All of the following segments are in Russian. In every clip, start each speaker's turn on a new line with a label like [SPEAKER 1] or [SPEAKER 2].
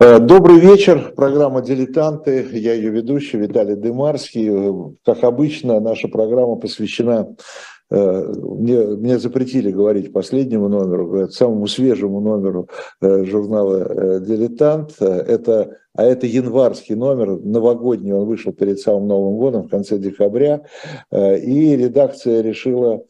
[SPEAKER 1] Э, добрый вечер, программа «Дилетанты», я ее ведущий Виталий Дымарский. Как обычно, наша программа посвящена, э, мне, мне запретили говорить последнему номеру, самому свежему номеру э, журнала «Дилетант». Это, а это январский номер, новогодний, он вышел перед самым Новым годом в конце декабря, и редакция решила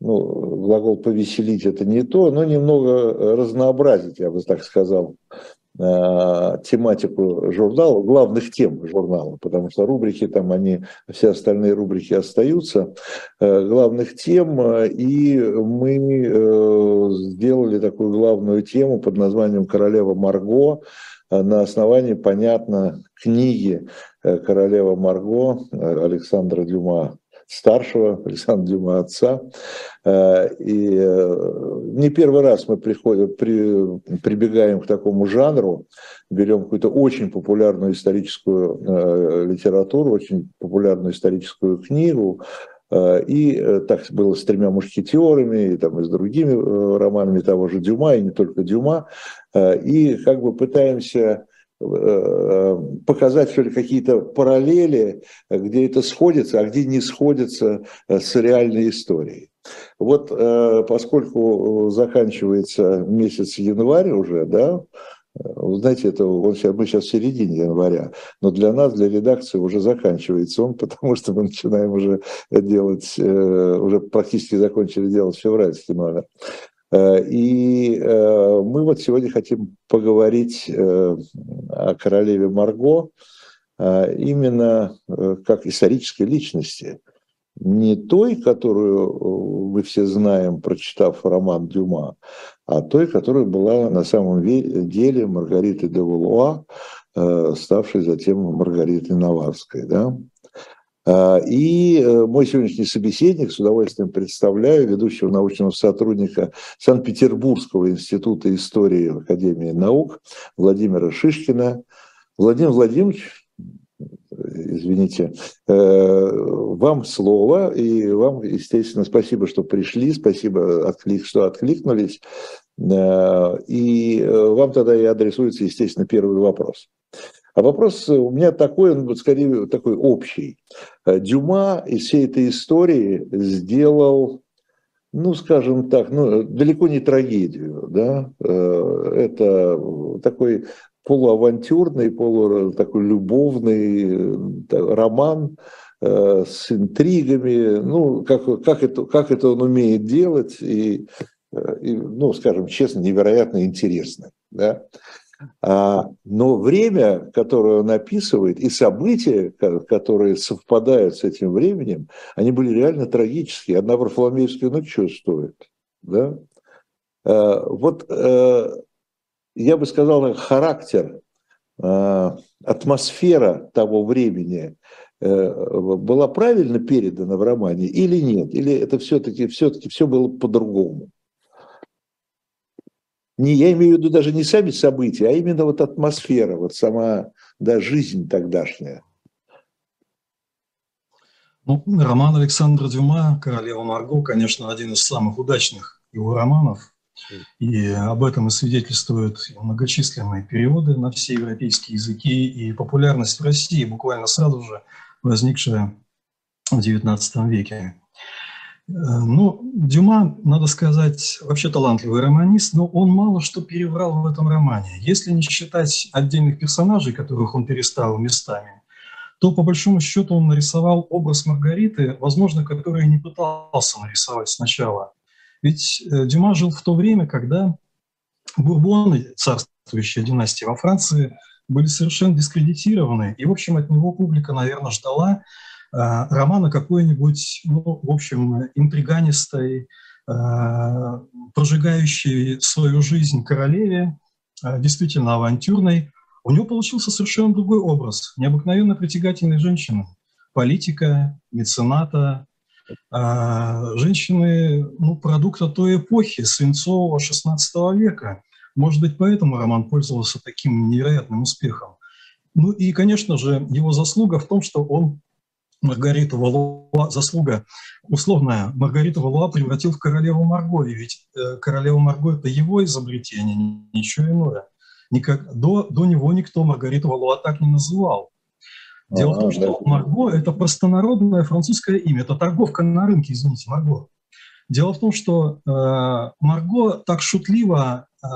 [SPEAKER 1] ну, глагол «повеселить» это не то, но немного разнообразить, я бы так сказал, Э, тематику журнала, главных тем журнала, потому что рубрики там, они, все остальные рубрики остаются, э, главных тем, э, и мы сделали такую главную тему под названием «Королева Марго», на основании, понятно, книги «Королева Марго» Александра Дюма старшего, Александра Дюма отца. Э, и э, не первый раз мы приходим, при, прибегаем к такому жанру, берем какую-то очень популярную историческую э, литературу, очень популярную историческую книгу, и так было с тремя мушкетерами, и, там, и с другими романами того же Дюма, и не только Дюма. И как бы пытаемся показать что ли, какие-то параллели, где это сходится, а где не сходится э, с реальной историей. Вот э, поскольку заканчивается месяц январь уже, да, знаете, это он сейчас, мы сейчас в середине января, но для нас, для редакции уже заканчивается он, потому что мы начинаем уже делать, уже практически закончили делать февральский номер. Э, и э, мы вот сегодня хотим поговорить э, о королеве Марго именно как исторической личности. Не той, которую мы все знаем, прочитав роман Дюма, а той, которая была на самом деле Маргаритой де Валуа, ставшей затем Маргаритой Наварской. Да? А, и э, мой сегодняшний собеседник, с удовольствием представляю, ведущего научного сотрудника Санкт-Петербургского института истории Академии наук Владимира Шишкина. Владимир Владимирович, извините, э, вам слово, и вам, естественно, спасибо, что пришли, спасибо, что откликнулись. Э, и вам тогда и адресуется, естественно, первый вопрос. А вопрос у меня такой, он скорее такой общий. Э, Дюма из всей этой истории сделал, ну, скажем так, ну, далеко не трагедию, да, э, это такой полуавантюрный, полу такой любовный роман э, с интригами, ну, как, как, это, как это он умеет делать, и, и ну, скажем честно, невероятно интересно, да. А, но время, которое он описывает, и события, которые совпадают с этим временем, они были реально трагические. Одна Варфоломеевская ночь стоит? Да? А, вот э, я бы сказал, характер, а, атмосфера того времени э, была правильно передана в романе или нет? Или это все-таки все, -таки, все было по-другому? Не, я имею в виду даже не сами события, а именно вот атмосфера, вот сама да, жизнь тогдашняя.
[SPEAKER 2] Ну, роман Александра Дюма «Королева Марго», конечно, один из самых удачных его романов. И об этом и свидетельствуют многочисленные переводы на все европейские языки и популярность в России буквально сразу же возникшая в XIX веке. Э, ну, Дюма, надо сказать, вообще талантливый романист, но он мало что переврал в этом романе. Если не считать отдельных персонажей, которых он переставил местами, то по большому счету он нарисовал образ Маргариты, возможно, который не пытался нарисовать сначала. Ведь э, Дюма жил в то время, когда бурбоны, царствующая династия во Франции, были совершенно дискредитированы, и, в общем, от него публика, наверное, ждала романа какой-нибудь, ну, в общем, интриганистой, э, прожигающей свою жизнь королеве, э, действительно авантюрной, у него получился совершенно другой образ, необыкновенно притягательной женщины, политика, мецената, женщины, ну, продукта той эпохи, свинцового XVI века. Может быть, поэтому роман пользовался таким невероятным успехом. Ну и, конечно же, его заслуга в том, что он Маргариту Валуа, заслуга условная, Маргариту Валуа превратил в королеву Марго, и ведь э, королева Марго – это его изобретение, ничего иное. Никак, до, до него никто Маргариту Валуа так не называл. Дело а, в том, что да. Марго – это простонародное французское имя, это торговка на рынке, извините, Марго. Дело в том, что э, Марго так шутливо э,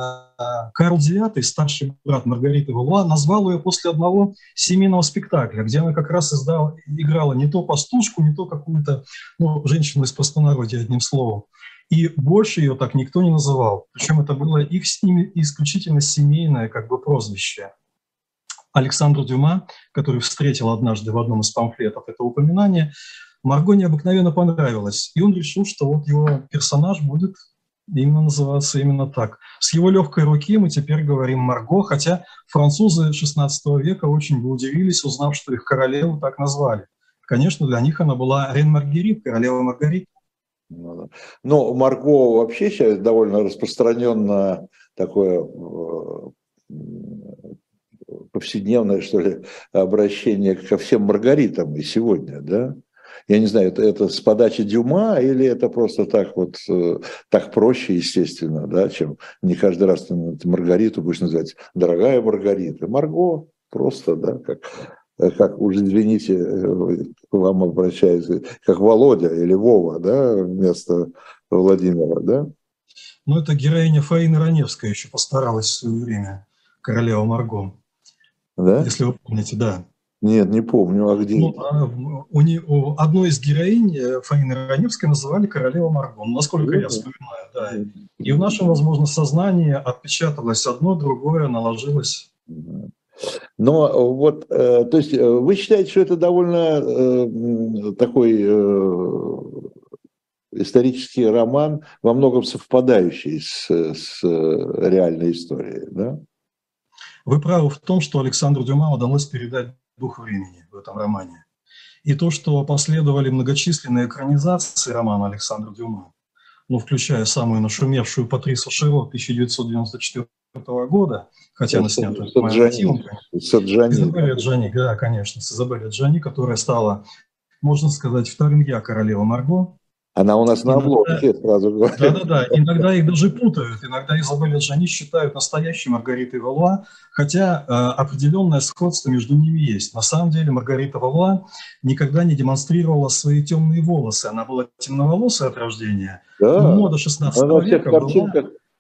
[SPEAKER 2] Карл IX, старший брат Маргариты Валуа, назвал ее после одного семейного спектакля, где она как раз издала, играла не то пастушку, не то какую-то ну, женщину из простонародья, одним словом. И больше ее так никто не называл. Причем это было их с ними исключительно семейное как бы прозвище. Александру Дюма, который встретил однажды в одном из памфлетов это упоминание, Марго необыкновенно понравилось. И он решил, что вот его персонаж будет именно называться именно так. С его легкой руки мы теперь говорим Марго, хотя французы XVI века очень бы удивились, узнав, что их королеву так назвали. Конечно, для них она была Рен Маргерит, королева Маргарита.
[SPEAKER 1] Ну, Но Марго вообще сейчас довольно распространенное такое э, повседневное, что ли, обращение ко всем Маргаритам и сегодня, да? Я не знаю, это, это с подачи Дюма или это просто так вот, э, так проще, естественно, да, чем не каждый раз ты Маргариту будешь называть «дорогая Маргарита». Марго просто, да, как, как уж извините, э, к вам обращается, как Володя или Вова, да, вместо Владимира, да?
[SPEAKER 2] Ну, это героиня Фаины Раневская еще постаралась в свое время, королева Марго. Да? Если вы помните, да.
[SPEAKER 1] Нет, не помню, а где? Ну,
[SPEAKER 2] а, у, не, у одной из героинь э, Фаины Раневской называли королева Марго, ну, насколько я вспоминаю, да. И в нашем, возможно, сознании отпечаталось одно, другое наложилось.
[SPEAKER 1] Но вот, э, то есть э, вы считаете, что это довольно такой исторический роман, во многом совпадающий с, с реальной историей, да?
[SPEAKER 2] Вы правы в том, что Александру Дюма удалось передать дух времени в этом романе. И то, что последовали многочисленные экранизации романа Александра Дюма, ну, включая самую нашумевшую Патрису Широ 1994 года, хотя она снята. Саджани. Изабелля Джани, да, конечно, с Изабеллой Джани, которая стала, можно сказать, вторым я королева Марго,
[SPEAKER 1] она у нас на обложке, сразу говорю.
[SPEAKER 2] Да-да-да, иногда их даже путают. Иногда Изабелля Джани считают настоящей Маргаритой Валуа, хотя э, определенное сходство между ними есть. На самом деле Маргарита Валуа никогда не демонстрировала свои темные волосы. Она была темноволосая от рождения. Да. Но мода 16 Она века была...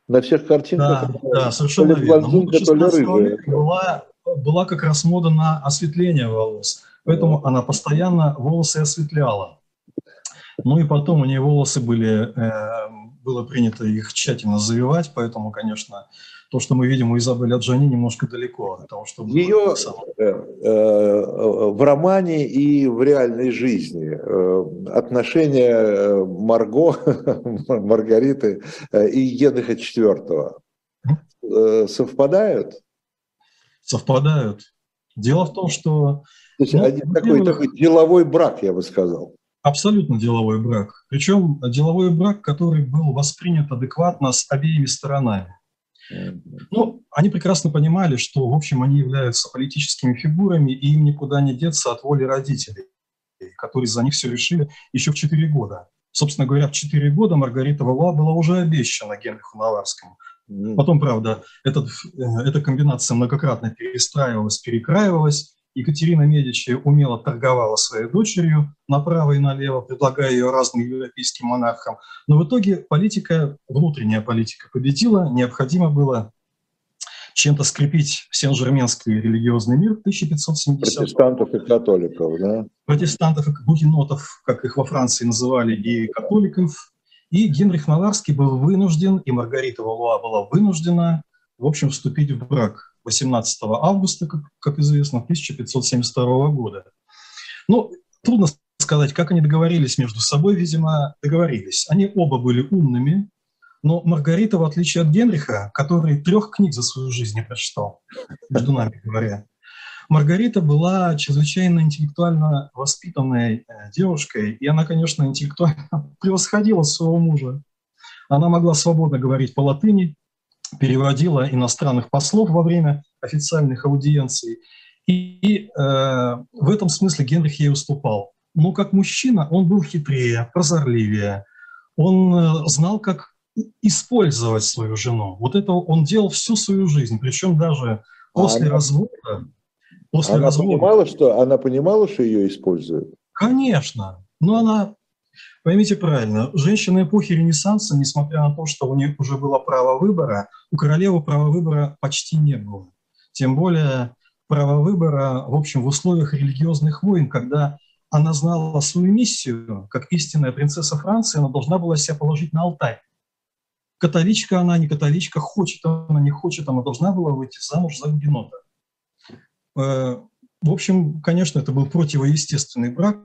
[SPEAKER 1] На всех картинках.
[SPEAKER 2] Да, да совершенно верно. Мода 16 века была, была как раз мода на осветление волос. Поэтому да. она постоянно волосы осветляла. Ну и потом у нее волосы были, э, было принято их тщательно завивать, поэтому, конечно, то, что мы видим у Изабелли Аджани, немножко далеко от того, что
[SPEAKER 1] Ее э, э, в романе и в реальной жизни отношения Марго, Маргариты и Генриха IV совпадают?
[SPEAKER 2] Совпадают. Дело в том, что...
[SPEAKER 1] То есть ну, такой, такой деловой брак, я бы сказал.
[SPEAKER 2] Абсолютно деловой брак. Причем деловой брак, который был воспринят адекватно с обеими сторонами. Ну, они прекрасно понимали, что, в общем, они являются политическими фигурами, и им никуда не деться от воли родителей, которые за них все решили еще в 4 года. Собственно говоря, в 4 года Маргарита Валуа была уже обещана Генриху Наварскому. Потом, правда, этот, э, эта комбинация многократно перестраивалась, перекраивалась, Екатерина Медичи умело торговала своей дочерью направо и налево, предлагая ее разным европейским монархам. Но в итоге политика, внутренняя политика победила, необходимо было чем-то скрепить сен-жерменский религиозный мир в 1570
[SPEAKER 1] Протестантов и католиков, да?
[SPEAKER 2] Протестантов и гугенотов, как их во Франции называли, и католиков. И Генрих Наварский был вынужден, и Маргарита Валуа была вынуждена, в общем, вступить в брак 18 августа, как, как известно, 1572 года. Ну, трудно сказать, как они договорились между собой, видимо, договорились. Они оба были умными, но Маргарита, в отличие от Генриха, который трех книг за свою жизнь не прочитал, между нами говоря, Маргарита была чрезвычайно интеллектуально воспитанной э, девушкой, и она, конечно, интеллектуально превосходила своего мужа. Она могла свободно говорить по латыни, переводила иностранных послов во время официальных аудиенций. И, и э, в этом смысле Генрих ей уступал. Но как мужчина он был хитрее, прозорливее. Он э, знал, как использовать свою жену. Вот это он делал всю свою жизнь, причем даже после она, развода.
[SPEAKER 1] После она развода. понимала, что она понимала, что ее используют.
[SPEAKER 2] Конечно, но она Поймите правильно, женщины эпохи Ренессанса, несмотря на то, что у них уже было право выбора, у королевы права выбора почти не было. Тем более право выбора, в общем, в условиях религиозных войн, когда она знала свою миссию, как истинная принцесса Франции, она должна была себя положить на алтарь. Католичка она, не католичка, хочет она, не хочет, она должна была выйти замуж за гугенота. Э, в общем, конечно, это был противоестественный брак,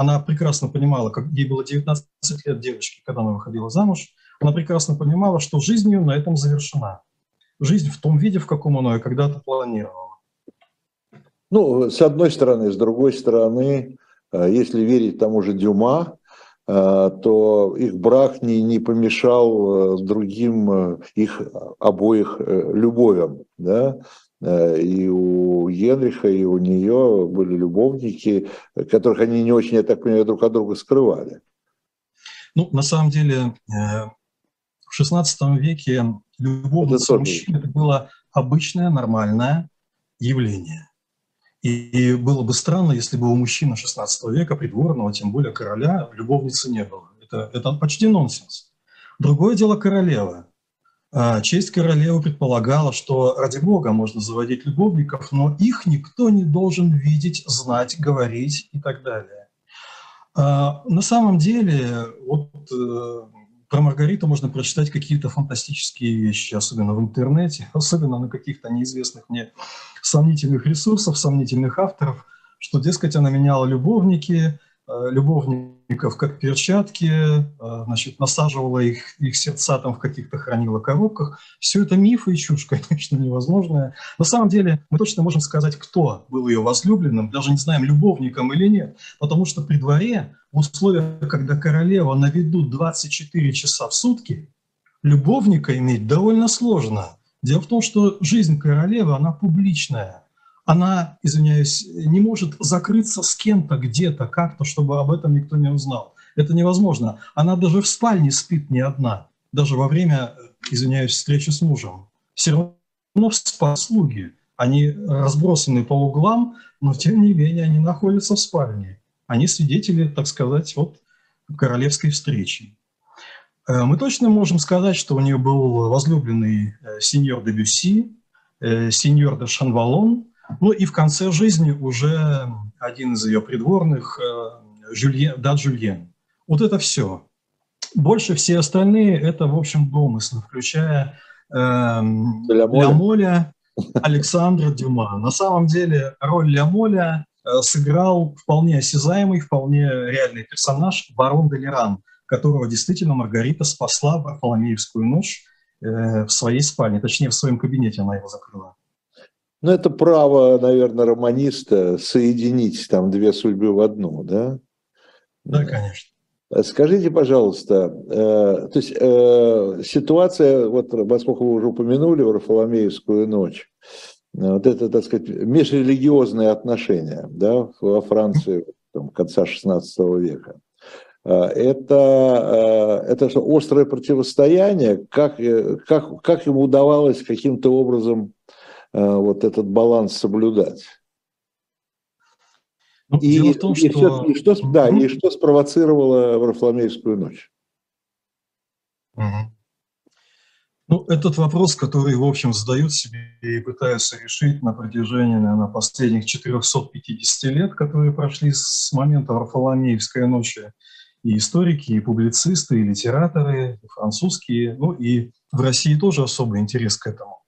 [SPEAKER 2] она прекрасно понимала, как ей было 19 лет девочки, когда она выходила замуж, она прекрасно понимала, что жизнь ее на этом завершена. Жизнь в том виде, в каком она ее когда-то планировала.
[SPEAKER 1] Ну, с одной стороны, с другой стороны, э, если верить тому же Дюма, э, то их брак не, не помешал э, другим их обоих любовям. Да? Э, и у Генриха, и у нее были любовники, которых они не очень, я так понимаю, друг от друга скрывали.
[SPEAKER 2] Ну, на самом деле, э, в XVI веке любовница мужчин это было обычное, нормальное явление. И было бы странно, если бы у мужчины XVI века, придворного, тем более короля, любовницы не было. Это, это почти нонсенс. Другое дело королева. А, честь королевы предполагала, что ради бога можно заводить любовников, но их никто не должен видеть, знать, говорить и так далее. А, на самом деле, вот э, про Маргариту можно прочитать какие-то фантастические вещи, особенно в интернете, особенно на каких-то неизвестных мне сомнительных ресурсах, сомнительных авторов, что, дескать, она меняла любовники, любовников как перчатки, э, значит, насаживала их, их сердца там в каких-то хранила коробках. Все это мифы и чушь, конечно, невозможная. На самом деле мы точно можем сказать, кто был ее возлюбленным, даже не знаем, любовником или нет, потому что при дворе, в условиях, когда королева на виду 24 часа в сутки, любовника иметь довольно сложно. Дело в том, что жизнь королевы, она публичная она, извиняюсь, не может закрыться с кем-то где-то как-то, чтобы об этом никто не узнал. Это невозможно. Она даже в спальне спит не одна, даже во время, извиняюсь, встречи с мужем. Все равно в слуги. Они разбросаны по углам, но тем не менее они находятся в спальне. Они свидетели, так сказать, вот королевской встречи. Э, мы точно можем сказать, что у нее был возлюбленный э, сеньор де Бюсси, э, сеньор де Шанвалон, ну и в конце жизни уже один из ее придворных, э, Жюльен, да, Жюльен. Вот это все. Больше все остальные – это, в общем, домыслы, включая э, Ля Александра Дюма. На самом деле роль Ля э, сыграл вполне осязаемый, вполне реальный персонаж барон Делеран, которого действительно Маргарита спасла в Варфоломеевскую ночь э, в своей спальне, точнее, в своем кабинете она его закрыла.
[SPEAKER 1] Ну, это право, наверное, романиста соединить там две судьбы в одну, да?
[SPEAKER 2] Да, конечно.
[SPEAKER 1] Скажите, пожалуйста, э, то есть э, ситуация, вот поскольку вы уже упомянули Варфоломеевскую ночь, вот это, так сказать, межрелигиозные отношения да, во Франции там, конца XVI века. Э, это, э, это что, острое противостояние, как, э, как, как ему удавалось каким-то образом Э, вот этот баланс соблюдать. Ну, и, дело в том, и, что... И что, да, и что спровоцировало Варфоломеевскую ночь?
[SPEAKER 2] Ну, этот вопрос, который, в общем, задают себе и пытаются решить на протяжении, наверное, последних 450 лет, которые прошли с момента Варфоломеевской ночи, и историки, и публицисты, и литераторы, и французские, ну и в России тоже особый интерес к этому.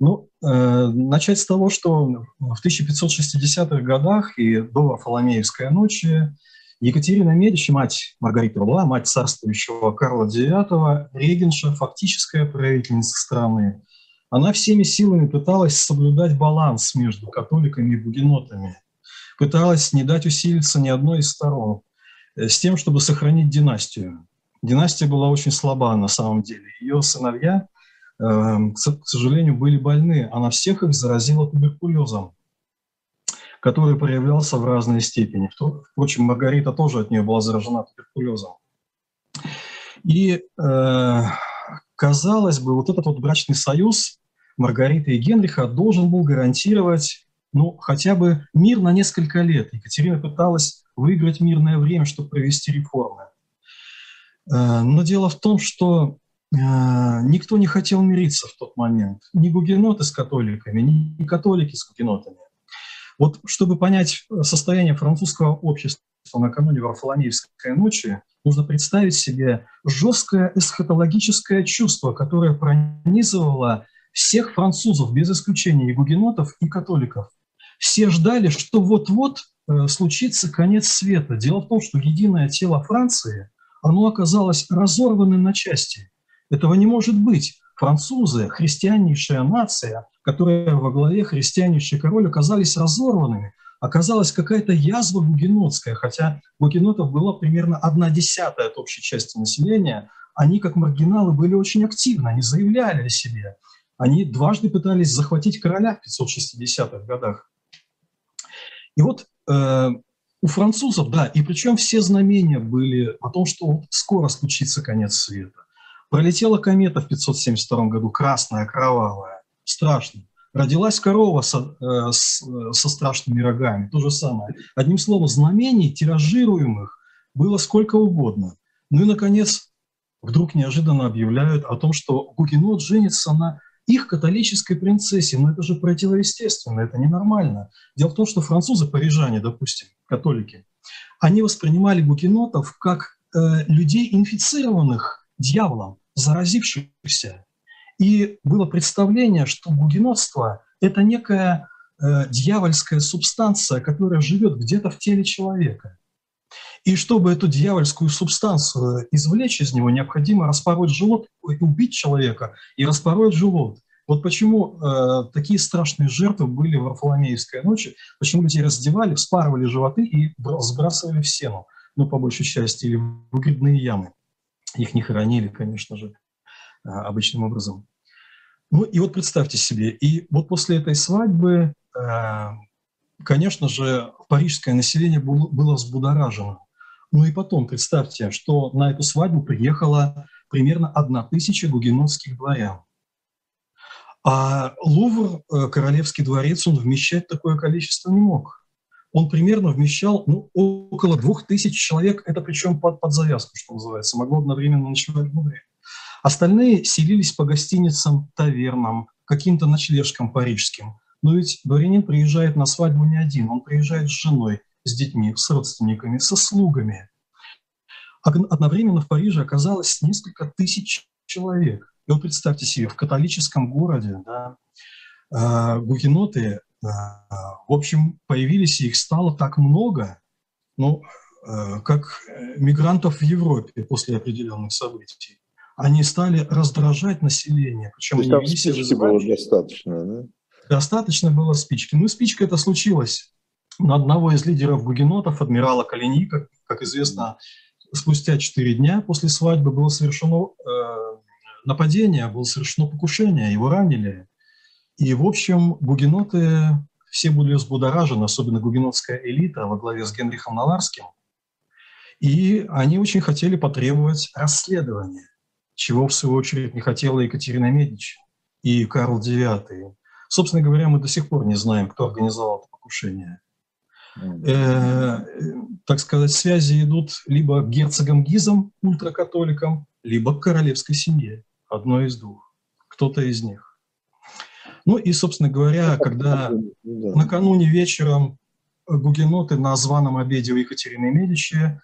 [SPEAKER 2] Ну, э, начать с того, что в 1560-х годах и до Варфоломеевской ночи Екатерина Медичи, мать Маргариты Рула, мать царствующего Карла IX, регенша, фактическая правительница страны, она всеми силами пыталась соблюдать баланс между католиками и бугенотами, пыталась не дать усилиться ни одной из сторон, э, с тем, чтобы сохранить династию. Династия была очень слаба на самом деле. Ее сыновья к сожалению, были больны. Она всех их заразила туберкулезом, который проявлялся в разной степени. Впрочем, Маргарита тоже от нее была заражена туберкулезом. И, э, казалось бы, вот этот вот брачный союз Маргариты и Генриха должен был гарантировать ну, хотя бы мир на несколько лет. Екатерина пыталась выиграть мирное время, чтобы провести реформы. Э, но дело в том, что никто не хотел мириться в тот момент. Ни гугеноты с католиками, ни католики с гугенотами. Вот чтобы понять состояние французского общества накануне Варфоломеевской ночи, нужно представить себе жесткое эсхатологическое чувство, которое пронизывало всех французов, без исключения и гугенотов, и католиков. Все ждали, что вот-вот э, случится конец света. Дело в том, что единое тело Франции, оно оказалось разорванным на части. Этого не может быть. Французы, христианнейшая нация, которая во главе христианнейший король, оказались разорванными. Оказалась какая-то язва гугенотская, хотя гугенотов была примерно одна десятая от общей части населения. Они, как маргиналы, были очень активны, они заявляли о себе. Они дважды пытались захватить короля в 560-х годах. И вот э, у французов, да, и причем все знамения были о том, что скоро случится конец света. Пролетела комета в 572 году, красная, кровавая, страшно. Родилась корова со, э, с, со страшными рогами, то же самое. Одним словом, знамений тиражируемых было сколько угодно. Ну и, наконец, вдруг неожиданно объявляют о том, что Гугенот женится на их католической принцессе. Но это же противоестественно, это ненормально. Дело в том, что французы, парижане, допустим, католики, они воспринимали гукенотов как э, людей, инфицированных дьяволом, заразившихся. И было представление, что гугенотство – это некая э, дьявольская субстанция, которая живет где-то в теле человека. И чтобы эту дьявольскую субстанцию извлечь из него, необходимо распороть желудок, убить человека и распороть желудок. Вот почему э, такие страшные жертвы были в Варфоломеевской ночи, почему людей раздевали, вспарывали животы и сбрасывали в сену, ну, по большей части, или в выгребные ямы. Их не хоронили, конечно же, э, обычным образом. Ну и вот представьте себе, и вот после этой свадьбы, э, конечно же, парижское население было, взбудоражено. Ну и потом представьте, что на эту свадьбу приехало примерно одна тысяча гугенотских дворян. А Лувр, э, Королевский дворец, он вмещать такое количество не мог. Он примерно вмещал ну, около двух тысяч человек, это причем под, под завязку, что называется, могло одновременно ночевать в Лувре. Остальные селились по гостиницам, тавернам, каким-то ночлежкам парижским. Но ведь дворянин приезжает на свадьбу не один, он приезжает с женой, с детьми, с родственниками, со слугами. Одновременно в Париже оказалось несколько тысяч человек. И вот представьте себе, в католическом городе да, э, гугеноты, в общем, появились, и их стало так много, ну, э, как мигрантов в Европе после определенных событий. Они стали раздражать население.
[SPEAKER 1] Причем То есть там спички было достаточно, да?
[SPEAKER 2] Достаточно было спички. Ну, спичка это случилось на одного из лидеров гугенотов, адмирала Калини, как, как известно, спустя четыре дня после свадьбы было совершено э, нападение, было совершено покушение, его ранили. И, в общем, гугеноты все были взбудоражены, особенно гугенотская элита во главе с Генрихом Наварским. И они очень хотели потребовать расследования, чего, в свою очередь, не хотела Екатерина Медичи и Карл IX. Собственно говоря, мы до сих пор не знаем, кто организовал это покушение. Э, так сказать, связи идут либо к герцогам Гизам, ультракатоликам, либо к королевской семье. Одно из двух. Кто-то из них. Ну и, собственно говоря, когда накануне вечером гугеноты на званом обеде у Екатерины Медичи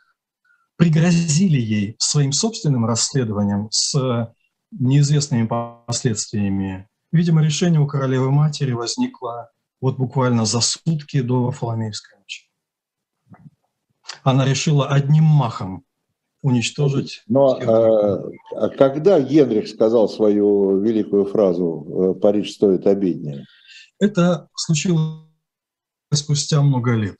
[SPEAKER 2] пригрозили ей своим собственным расследованием с неизвестными последствиями. Видимо, решение у королевы-матери возникло вот буквально за сутки до Варфоломеевской ночи. Она решила одним махом уничтожить.
[SPEAKER 1] Но э, когда Генрих сказал свою великую фразу э, «Париж стоит обиднее»?
[SPEAKER 2] Это случилось спустя много лет.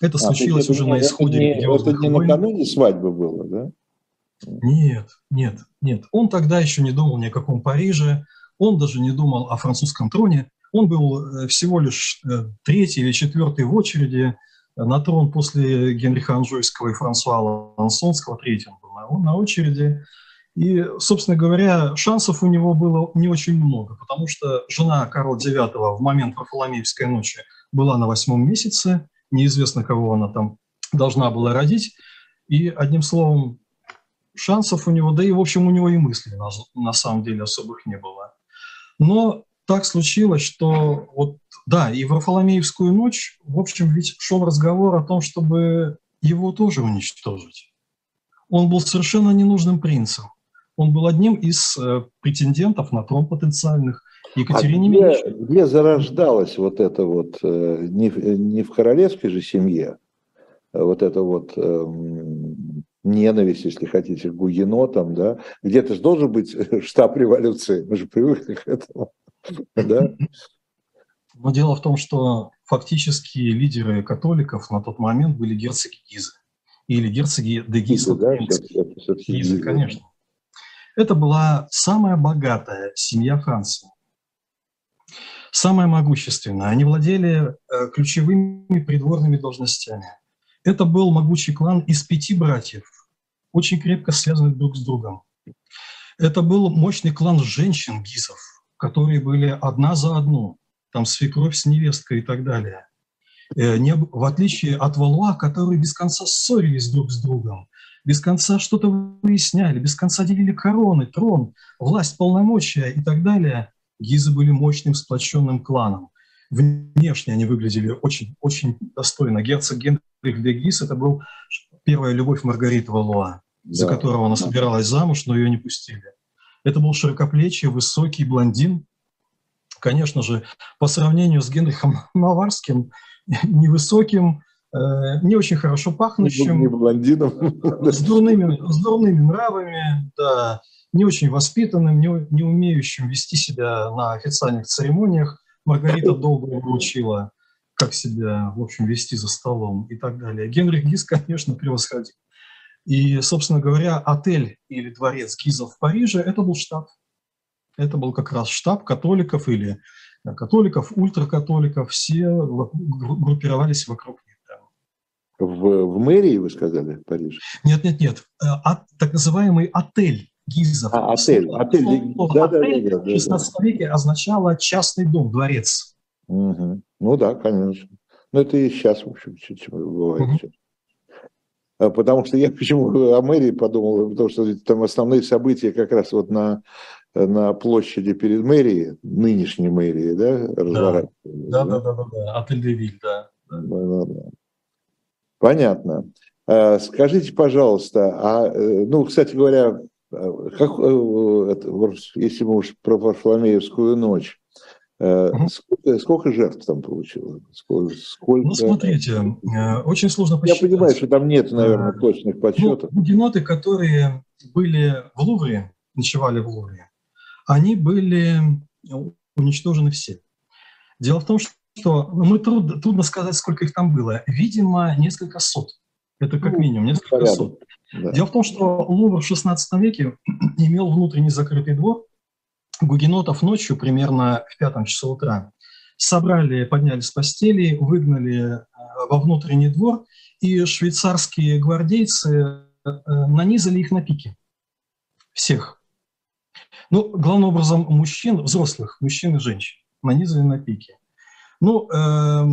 [SPEAKER 2] Это а, случилось уже на исходе
[SPEAKER 1] это не, это не войн. накануне свадьбы было, да?
[SPEAKER 2] Нет, нет, нет. Он тогда еще не думал ни о каком Париже, он даже не думал о французском троне. Он был э, всего лишь третий или четвертый в очереди на трон после Генриха Анжуйского и Франсуа Лансонского, третьим был на, на очереди. И, собственно говоря, шансов у него было не очень много, потому что жена Карла IX в момент Варфоломеевской ночи была на восьмом месяце, неизвестно, кого она там должна была родить. И, одним словом, шансов у него, да и, в общем, у него и мыслей на, на самом деле особых не было. Но так случилось, что вот, да, и в Варфоломеевскую ночь, в общем, ведь шел разговор о том, чтобы его тоже уничтожить. Он был совершенно ненужным принцем. Он был одним из э, претендентов на трон потенциальных Екатерине
[SPEAKER 1] а где, где зарождалась вот это вот, э, не, не в королевской же семье, а вот это вот э, ненависть, если хотите, к гугенотам, да, где-то же должен быть штаб революции, мы же привыкли к этому, да?
[SPEAKER 2] Но дело в том, что фактически лидеры католиков на тот момент были герцоги Гизы или герцоги де Гиза. Да, Гиза, конечно. Это была самая богатая семья Франции, самая могущественная. Они владели э, ключевыми придворными должностями. Это был могучий клан из пяти братьев, очень крепко связанных друг с другом. Это был мощный клан женщин гизов, которые были одна за одну, там свекровь с невесткой и так далее. Э, не, в отличие от Валуа, которые без конца ссорились друг с другом, без конца что-то выясняли, без конца делили короны, трон, власть, полномочия и так далее. Гизы были мощным сплоченным кланом. Внешне они выглядели очень, очень достойно. Герцог Генрих де Гиз – это был первая любовь Маргариты Валуа, да. за которого она собиралась замуж, но ее не пустили. Это был широкоплечий, высокий блондин. Конечно же, по сравнению с Генрихом Наварским, невысоким, Э, не очень хорошо пахнущим. Не блондином. С дурными, с дурными нравами, да, не очень воспитанным, не, не умеющим вести себя на официальных церемониях. Маргарита долго его учила, как себя, в общем, вести за столом и так далее. Генрих Гиз, конечно, превосходил. И, собственно говоря, отель или дворец Гиза в Париже – это был штаб. Это был как раз штаб католиков или католиков, ультракатоликов. Все группировались вокруг
[SPEAKER 1] в, в мэрии, вы сказали, в Париже?
[SPEAKER 2] Нет, нет, нет. А, так называемый отель Гизов.
[SPEAKER 1] А, отель.
[SPEAKER 2] Отель. Слово, да, отель да, да, да, в 16 веке означало частный дом, дворец.
[SPEAKER 1] Угу. Ну да, конечно. Но это и сейчас, в общем, бывает. Угу. Потому что я почему о мэрии подумал, потому что там основные события как раз вот на, на площади перед мэрией, нынешней мэрией, да, разворачиваются.
[SPEAKER 2] Да, да, да, да, да, отель Девиль, да. Да, да, да.
[SPEAKER 1] Понятно. А, скажите, пожалуйста, а, э, ну, кстати говоря, э, как, э, если мы уж про Варфоломеевскую ночь, угу. сколько, сколько жертв там получилось? Сколько, сколько...
[SPEAKER 2] Ну, смотрите, очень сложно посчитать.
[SPEAKER 1] Я понимаю, что там нет, наверное, точных подсчетов.
[SPEAKER 2] Ну, геноты, которые были в Лувре, ночевали в Лувре, они были уничтожены все. Дело в том, что ну, мы трудно, трудно сказать, сколько их там было. Видимо, несколько сот. Это как ну, минимум несколько порядок. сот. Да. Дело в том, что Лувр в XVI веке имел внутренний закрытый двор. Гугенотов ночью, примерно в пятом часу утра, собрали, подняли с постели, выгнали э, во внутренний двор, и швейцарские гвардейцы э, нанизали их на пике. Всех. Ну, главным образом мужчин, взрослых, мужчин и женщин, нанизали на пике. Ну, э,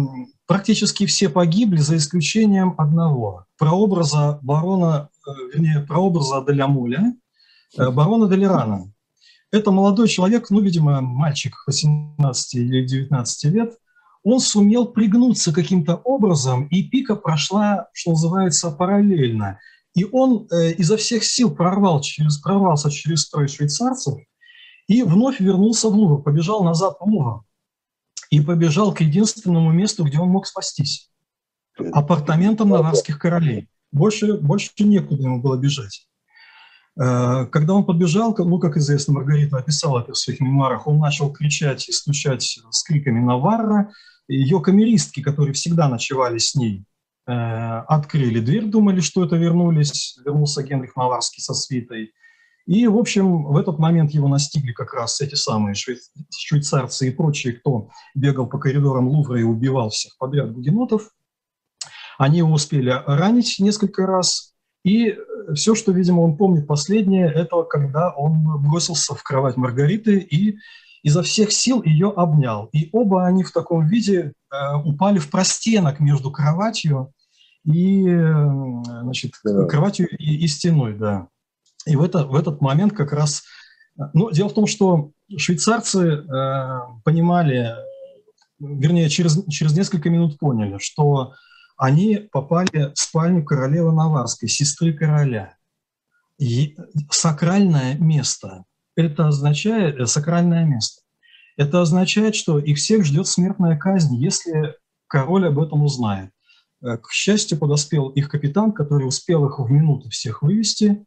[SPEAKER 2] практически все погибли, за исключением одного. Прообраза барона, э, вернее, прообраза Делямуля, э, барона Делирана. Это молодой человек, ну, видимо, мальчик 18 или 19 лет, он сумел пригнуться каким-то образом, и пика прошла, что называется, параллельно. И он э, изо всех сил прорвал через, прорвался через строй швейцарцев и вновь вернулся в Лувр, побежал назад в Лувр и побежал к единственному месту, где он мог спастись – апартаментам наварских королей. Больше, больше некуда ему было бежать. Э, когда он подбежал, ну, как известно, Маргарита описала это в своих мемуарах, он начал кричать и стучать с криками Наварра. Ее камеристки, которые всегда ночевали с ней, э, открыли дверь, думали, что это вернулись, вернулся Генрих Наварский со свитой. И, в общем, в этот момент его настигли как раз эти самые швейцарцы и прочие, кто бегал по коридорам Лувра и убивал всех подряд гугенотов. Они его успели ранить несколько раз, и все, что, видимо, он помнит последнее, это когда он бросился в кровать Маргариты и изо всех сил ее обнял. И оба они в таком виде э, упали в простенок между кроватью и, э, значит, да. кроватью и, и стеной, да. И в, это, в этот момент как раз... Ну, дело в том, что швейцарцы э, понимали, вернее, через, через несколько минут поняли, что они попали в спальню королевы Наварской, сестры короля. И сакральное место. Это означает, э, сакральное место. Это означает, что их всех ждет смертная казнь, если король об этом узнает. Э, к счастью, подоспел их капитан, который успел их в минуту всех вывести,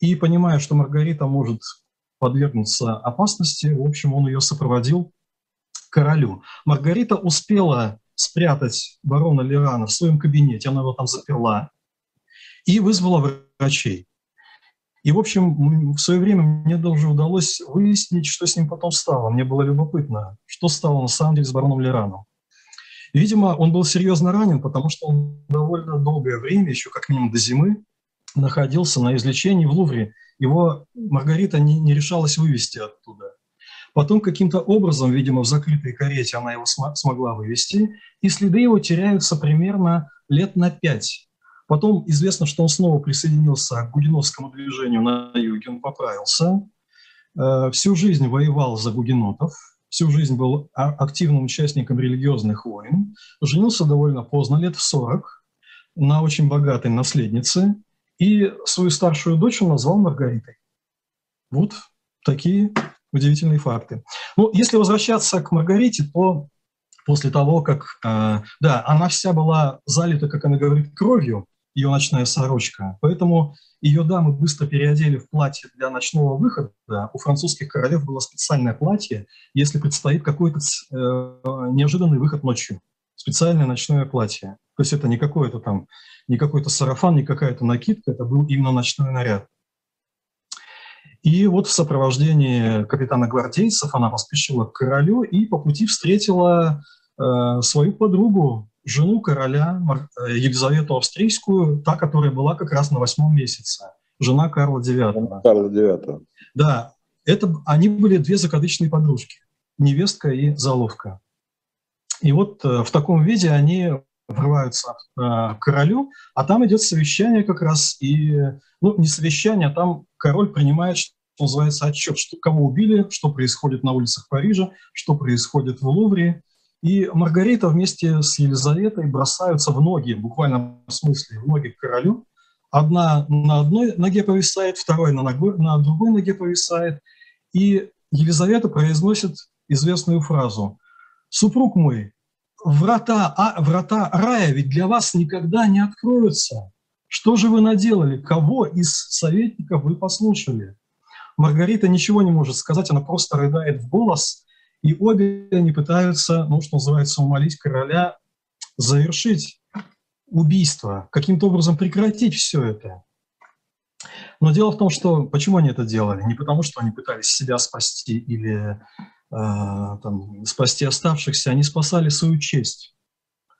[SPEAKER 2] и, понимая, что Маргарита может подвергнуться опасности, в общем, он ее сопроводил королю. Маргарита успела спрятать барона Лерана в своем кабинете, она его там заперла, и вызвала врачей. И, в общем, в свое время мне даже удалось выяснить, что с ним потом стало. Мне было любопытно, что стало на самом деле с бароном Лераном. Видимо, он был серьезно ранен, потому что он довольно долгое время, еще как минимум до зимы, находился на излечении в Лувре. Его Маргарита не, не решалась вывести оттуда. Потом каким-то образом, видимо, в закрытой карете она его см- смогла вывести, и следы его теряются примерно лет на пять. Потом известно, что он снова присоединился к гугеновскому движению на юге, он поправился. Э, всю жизнь воевал за гугенотов, всю жизнь был а, активным участником религиозных войн, женился довольно поздно, лет в 40, на очень богатой наследнице, и свою старшую дочь он назвал Маргаритой. Вот такие удивительные факты. Ну, если возвращаться к Маргарите, то после того, как, э, да, она вся была залита, как она говорит, кровью, ее ночная сорочка, поэтому ее дамы быстро переодели в платье для ночного выхода. У французских королев было специальное платье, если предстоит какой-то э, неожиданный выход ночью. Специальное ночное платье. То есть это не какой-то там, не какой-то сарафан, не какая-то накидка, это был именно ночной наряд. И вот в сопровождении капитана гвардейцев она поспешила к королю и по пути встретила э, свою подругу, жену короля э, Елизавету Австрийскую, та, которая была как раз на восьмом месяце, жена Карла IX. Карла IX. Да, это, они были две закадычные подружки, невестка и заловка. И вот э, в таком виде они врываются э, к королю, а там идет совещание как раз, и, ну, не совещание, а там король принимает, называется, отчет, что, кого убили, что происходит на улицах Парижа, что происходит в Лувре. И Маргарита вместе с Елизаветой бросаются в ноги, в буквальном смысле, в ноги к королю. Одна на одной ноге повисает, вторая на, ногой, на другой ноге повисает. И Елизавета произносит известную фразу «Супруг мой, врата, а, врата рая ведь для вас никогда не откроются. Что же вы наделали? Кого из советников вы послушали?» Маргарита ничего не может сказать, она просто рыдает в голос, и обе они пытаются, ну, что называется, умолить короля завершить убийство, каким-то образом прекратить все это. Но дело в том, что почему они это делали? Не потому, что они пытались себя спасти или э, там, спасти оставшихся, они спасали свою честь.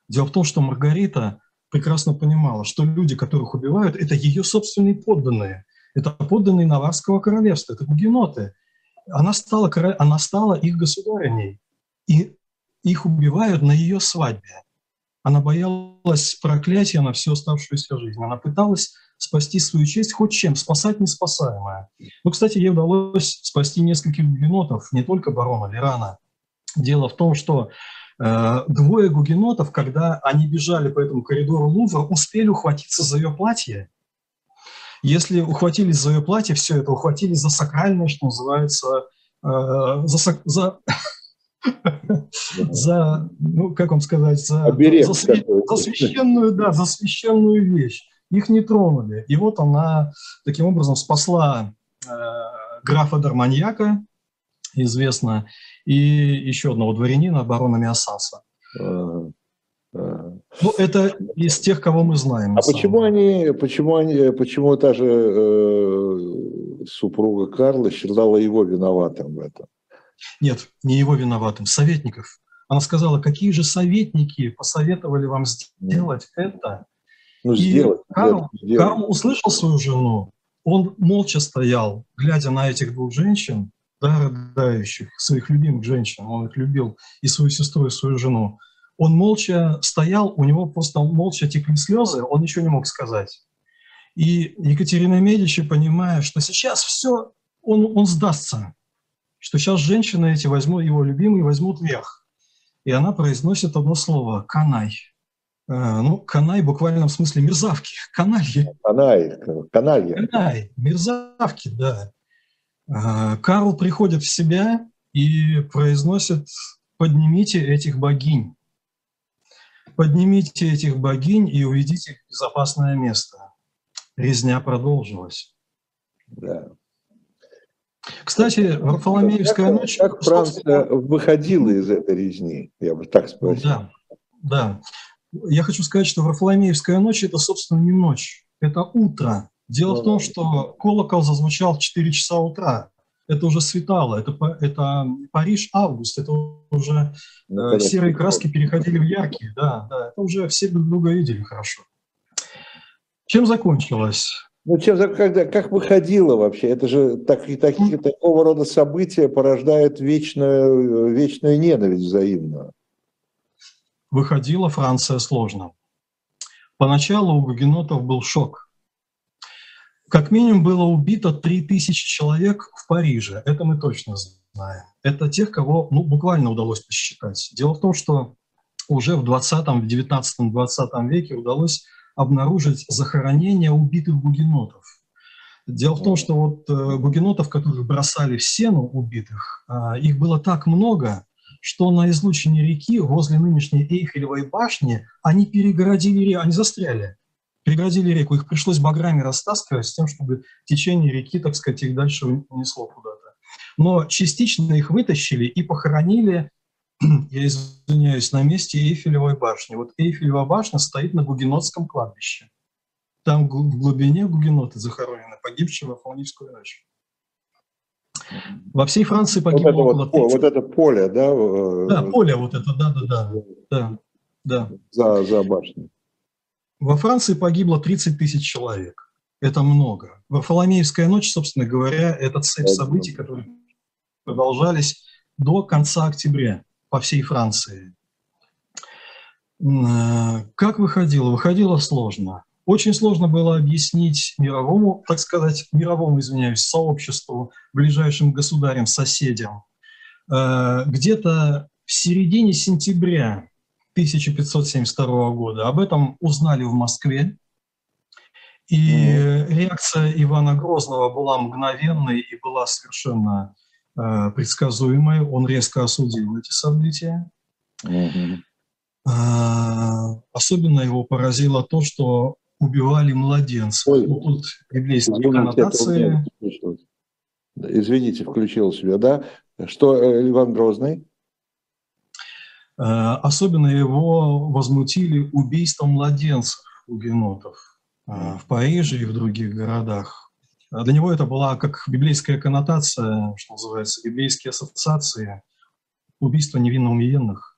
[SPEAKER 2] Дело в том, что Маргарита прекрасно понимала, что люди, которых убивают, это ее собственные подданные. Это подданные Наварского королевства, это гугеноты. Она стала, она стала их государыней, и их убивают на ее свадьбе. Она боялась проклятия на всю оставшуюся жизнь. Она пыталась спасти свою честь хоть чем, спасать неспасаемое. Ну, кстати, ей удалось спасти нескольких гугенотов, не только барона Лерана. Дело в том, что э, двое гугенотов, когда они бежали по этому коридору Лувра, успели ухватиться за ее платье если ухватились за ее платье, все это ухватились за сакральное, что называется, э, за, за, за, ну, как вам сказать, за, Оберег, за, за священную, да, за священную вещь. Их не тронули. И вот она таким образом спасла э, графа Дарманьяка, известно, и еще одного дворянина, барона Миасаса. Ну, это из тех, кого мы знаем.
[SPEAKER 1] А почему они, почему они, почему та же э, супруга Карла считала его виноватым в этом?
[SPEAKER 2] Нет, не его виноватым, советников. Она сказала, какие же советники посоветовали вам сделать это, Ну, и сделать, Карл, сделать. Карл услышал свою жену, он молча стоял, глядя на этих двух женщин, да, рыдающих, своих любимых женщин, он их любил, и свою сестру, и свою жену. Он молча стоял, у него просто молча текли слезы, он ничего не мог сказать. И Екатерина Медичи, понимая, что сейчас все, он, он сдастся, что сейчас женщины эти возьмут, его любимые возьмут вверх. И она произносит одно слово – «канай». Э, ну, канай в буквальном смысле мерзавки, канальи.
[SPEAKER 1] Канай, каналья.
[SPEAKER 2] Канай, мерзавки, да. Э, Карл приходит в себя и произносит «поднимите этих богинь». Поднимите этих богинь и уведите их в безопасное место. Резня продолжилась. Да. Кстати, Варфоломеевская ночь...
[SPEAKER 1] Как Франция выходила из этой резни, я бы так спросил.
[SPEAKER 2] Да, да. Я хочу сказать, что Варфоломеевская ночь – это, собственно, не ночь, это утро. Дело ну, в том, что колокол зазвучал в 4 часа утра. Это уже светало, это, это Париж, август, это уже ну, э, серые краски переходили в яркие, да, да, это уже все друг друга видели хорошо. Чем закончилось?
[SPEAKER 1] Ну, чем, когда, как выходило вообще? Это же так, так, такого рода события порождают вечную, вечную ненависть взаимную
[SPEAKER 2] выходила Франция сложно. Поначалу у гугенотов был шок. Как минимум было убито 3000 человек в Париже, это мы точно знаем. Это тех, кого ну, буквально удалось посчитать. Дело в том, что уже в 20 в 19 20 веке удалось обнаружить захоронения убитых гугенотов. Дело в том, что вот э, гугенотов, которых бросали в сену убитых, э, их было так много, что на излучине реки возле нынешней Эйфелевой башни они перегородили они застряли, перегородили реку. Их пришлось баграми растаскивать с тем, чтобы течение реки, так сказать, их дальше унесло куда-то. Но частично их вытащили и похоронили, я извиняюсь, на месте Эйфелевой башни. Вот Эйфелева башня стоит на Гугенотском кладбище. Там в глубине гугеноты захоронены, погибшие во Фланивскую ночь. Во всей Франции погибло
[SPEAKER 1] вот около вот, вот это поле, да?
[SPEAKER 2] Э, да, поле вот это, да, да, да. да, да.
[SPEAKER 1] За, за башней.
[SPEAKER 2] Во Франции погибло 30 тысяч человек. Это много. Варфоломеевская ночь, собственно говоря, это цепь событий, которые продолжались до конца октября по всей Франции. Э, как выходило? Выходило сложно. Очень сложно было объяснить мировому, так сказать, мировому, извиняюсь, сообществу, ближайшим государям, соседям. Э, где-то в середине сентября 1572 года об этом узнали в Москве, и реакция Ивана Грозного была мгновенной и была совершенно э, предсказуемой. Он резко осудил эти события. Mm-hmm. Особенно его поразило то, что убивали младенцев. Ой, ну, тут библейские извините, коннотации.
[SPEAKER 1] Извините, включил себя, да? Что э, Иван Грозный?
[SPEAKER 2] Э, особенно его возмутили убийством младенцев у генотов э, в Париже и в других городах. Для него это была как библейская коннотация, что называется, библейские ассоциации, убийство невинно умиенных.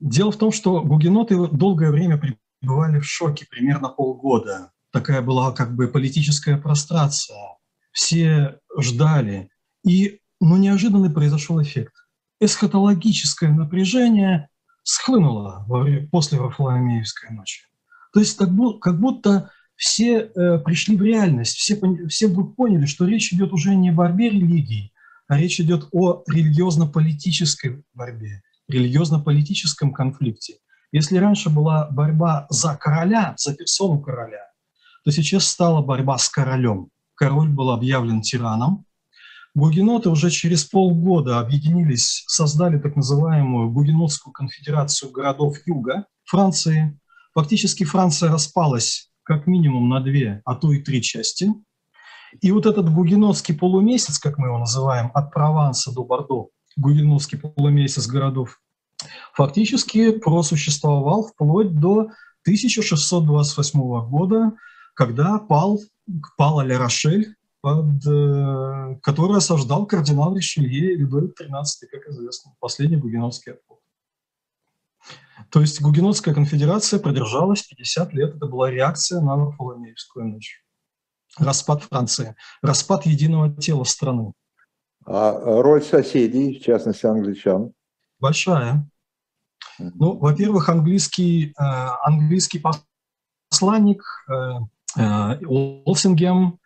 [SPEAKER 2] Дело в том, что гугеноты долгое время пребывали в шоке, примерно полгода. Такая была как бы политическая прострация. Все ждали. И, ну, неожиданный произошел эффект. Эсхатологическое напряжение схлынуло после Варфоломеевской ночи. То есть как, как будто все э, пришли в реальность, все, все вдруг поняли, что речь идет уже не о борьбе религий, а речь идет о религиозно-политической борьбе религиозно-политическом конфликте. Если раньше была борьба за короля, за персону короля, то сейчас стала борьба с королем. Король был объявлен тираном. Гугеноты уже через полгода объединились, создали так называемую Гугенотскую конфедерацию городов Юга Франции. Фактически Франция распалась как минимум на две, а то и три части. И вот этот гугенотский полумесяц, как мы его называем, от Прованса до Бордо, гугеновский полумесяц городов, фактически просуществовал вплоть до 1628 года, когда пал, пал Ля-Рошель, под, э, который осаждал кардинал Ришелье и Людовик XIII, как известно, последний гугеновский отход. То есть Гугенотская конфедерация продержалась 50 лет. Это была реакция на Варфоломеевскую ночь. Распад Франции, распад единого тела страны.
[SPEAKER 1] А роль соседей, в частности англичан?
[SPEAKER 2] Большая. Ну, во-первых, английский, э, английский посланник э, э, Олсингем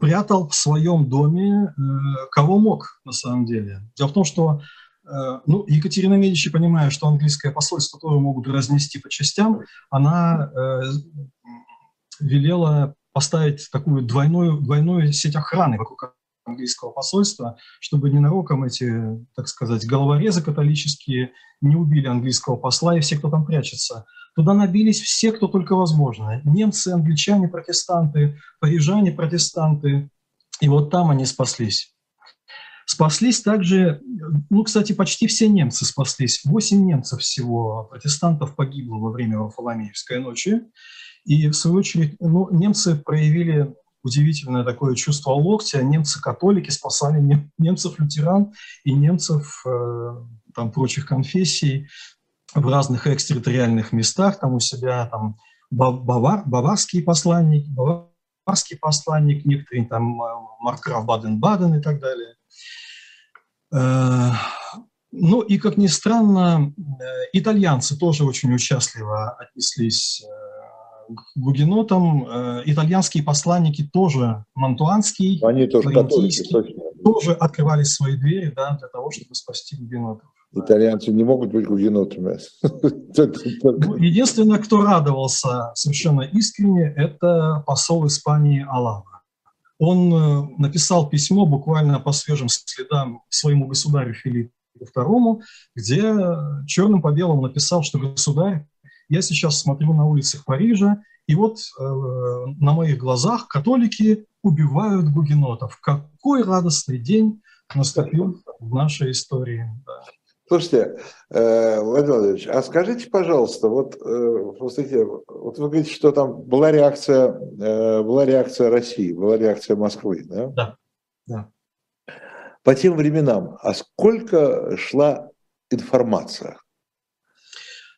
[SPEAKER 2] прятал в своем доме э, кого мог, на самом деле. Дело в том, что э, ну, Екатерина Медичи, понимая, что английское посольство тоже могут разнести по частям, она э, велела поставить такую двойную, двойную сеть охраны вокруг английского посольства, чтобы ненароком эти, так сказать, головорезы католические не убили английского посла и все, кто там прячется. Туда набились все, кто только возможно. Немцы, англичане, протестанты, парижане, протестанты. И вот там они спаслись. Спаслись также, ну, кстати, почти все немцы спаслись. Восемь немцев всего протестантов погибло во время Варфоломеевской ночи. И, в свою очередь, ну, немцы проявили удивительное такое чувство локтя. Немцы-католики спасали немцев-лютеран и немцев э, там, прочих конфессий в разных экстерриториальных местах, там у себя там бавар, баварский посланник, баварский посланник, некоторые там э, маркграф Баден-Баден и так далее. Э, ну и, как ни странно, итальянцы тоже очень участливо отнеслись к гугенотам э, итальянские посланники тоже, Мантуанский,
[SPEAKER 1] Они тоже,
[SPEAKER 2] тоже открывали свои двери да, для того, чтобы спасти гугенотов.
[SPEAKER 1] Итальянцы не могут быть гугенотами.
[SPEAKER 2] Ну, единственное, кто радовался совершенно искренне, это посол Испании Алава. Он э, написал письмо буквально по свежим следам своему государю Филиппу II, где черным по белому написал, что государь я сейчас смотрю на улицах Парижа, и вот э, на моих глазах католики убивают гугенотов. Какой радостный день наступил в нашей истории. Да.
[SPEAKER 1] Слушайте, э, Владимир Владимирович, а скажите, пожалуйста, вот, э, смотрите, вот вы говорите, что там была реакция, э, была реакция России, была реакция Москвы, да?
[SPEAKER 2] Да, да.
[SPEAKER 1] По тем временам, а сколько шла информация?